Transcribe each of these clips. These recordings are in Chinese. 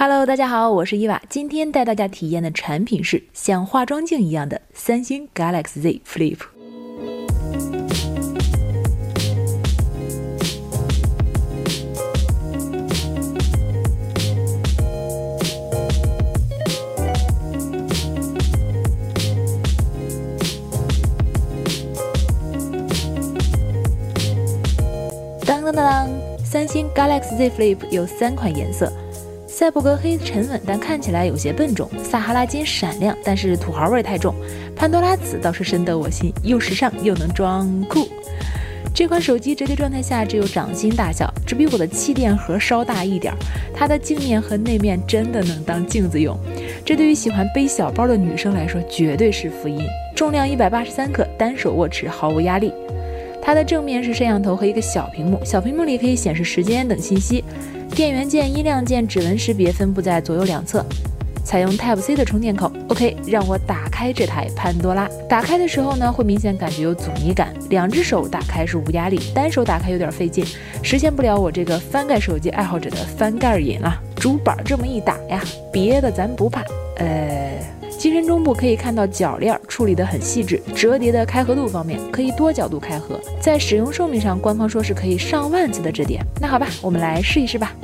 Hello，大家好，我是伊娃。今天带大家体验的产品是像化妆镜一样的三星 Galaxy Z Flip。当当当当，三星 Galaxy Z Flip 有三款颜色。赛博格黑沉稳，但看起来有些笨重；撒哈拉金闪亮，但是土豪味太重；潘多拉紫倒是深得我心，又时尚又能装酷。这款手机折叠状态下只有掌心大小，只比我的气垫盒稍大一点。它的镜面和内面真的能当镜子用，这对于喜欢背小包的女生来说绝对是福音。重量一百八十三克，单手握持毫无压力。它的正面是摄像头和一个小屏幕，小屏幕里可以显示时间等信息。电源键、音量键、指纹识别分布在左右两侧，采用 Type C 的充电口。OK，让我打开这台潘多拉。打开的时候呢，会明显感觉有阻尼感。两只手打开是无压力，单手打开有点费劲，实现不了我这个翻盖手机爱好者的翻盖瘾了。主板这么一打呀，别的咱不怕。呃。机身中部可以看到铰链处理得很细致，折叠的开合度方面可以多角度开合，在使用寿命上，官方说是可以上万次的折叠。那好吧，我们来试一试吧。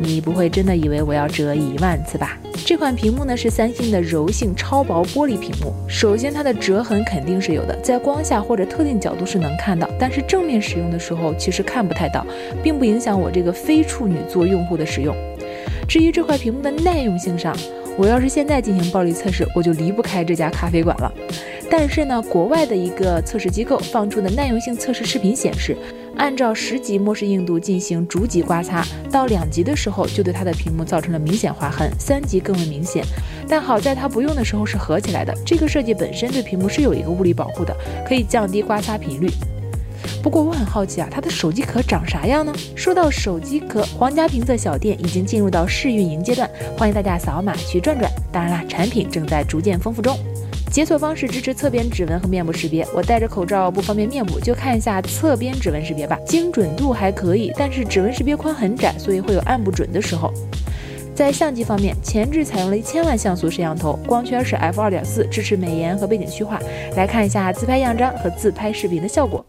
你不会真的以为我要折一万次吧？这款屏幕呢是三星的柔性超薄玻璃屏幕，首先它的折痕肯定是有的，在光下或者特定角度是能看到，但是正面使用的时候其实看不太到，并不影响我这个非处女座用户的使用。至于这块屏幕的耐用性上，我要是现在进行暴力测试，我就离不开这家咖啡馆了。但是呢，国外的一个测试机构放出的耐用性测试视频显示，按照十级模式硬度进行逐级刮擦，到两级的时候就对它的屏幕造成了明显划痕，三级更为明显。但好在它不用的时候是合起来的，这个设计本身对屏幕是有一个物理保护的，可以降低刮擦频率。不过我很好奇啊，它的手机壳长啥样呢？说到手机壳，皇家评测小店已经进入到试运营阶段，欢迎大家扫码去转转。当然啦，产品正在逐渐丰富中。解锁方式支持侧边指纹和面部识别，我戴着口罩不方便面部，就看一下侧边指纹识别吧。精准度还可以，但是指纹识别框很窄，所以会有按不准的时候。在相机方面，前置采用了一千万像素摄像头，光圈是 f 二点四，支持美颜和背景虚化。来看一下自拍样张和自拍视频的效果。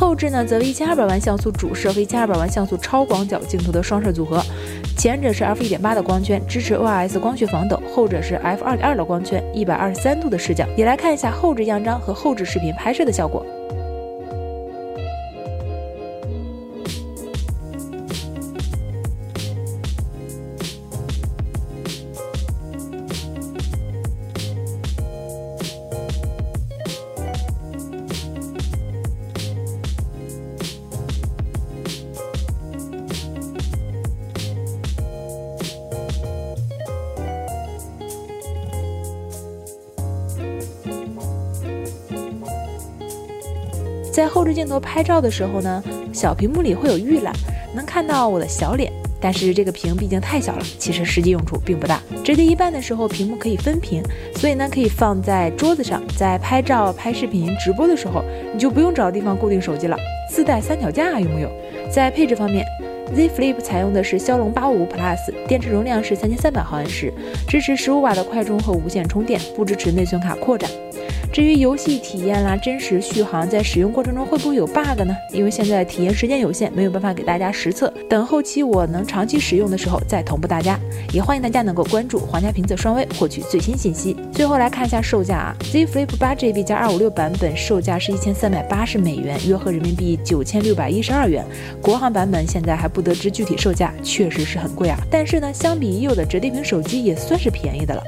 后置呢，则为一千二百万像素主摄和一千二百万像素超广角镜头的双摄组合。前者是 f 一点八的光圈，支持 OIS 光学防抖；后者是 f 二点二的光圈，一百二十三度的视角。也来看一下后置样张和后置视频拍摄的效果。在后置镜头拍照的时候呢，小屏幕里会有预览，能看到我的小脸。但是这个屏毕竟太小了，其实实际用处并不大。折叠一半的时候，屏幕可以分屏，所以呢可以放在桌子上，在拍照、拍视频、直播的时候，你就不用找地方固定手机了。自带三脚架，有木有？在配置方面，Z Flip 采用的是骁龙八五五 Plus，电池容量是三千三百毫安时，支持十五瓦的快充和无线充电，不支持内存卡扩展。至于游戏体验啦，真实续航在使用过程中会不会有 bug 呢？因为现在体验时间有限，没有办法给大家实测。等后期我能长期使用的时候再同步大家。也欢迎大家能够关注皇家评测双微，获取最新信息。最后来看一下售价啊，Z Flip 8GB 加256版本售价是一千三百八十美元，约合人民币九千六百一十二元。国行版本现在还不得知具体售价，确实是很贵啊。但是呢，相比已有的折叠屏手机，也算是便宜的了。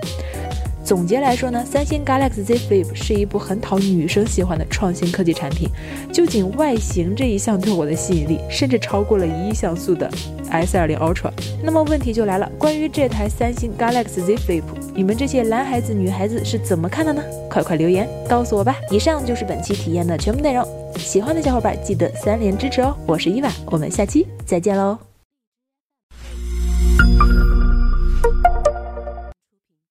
总结来说呢，三星 Galaxy Z Flip 是一部很讨女生喜欢的创新科技产品。就仅外形这一项对我的吸引力，甚至超过了一亿像素的 S20 Ultra。那么问题就来了，关于这台三星 Galaxy Z Flip，你们这些男孩子、女孩子是怎么看的呢？快快留言告诉我吧。以上就是本期体验的全部内容，喜欢的小伙伴记得三连支持哦。我是伊娃，我们下期再见喽。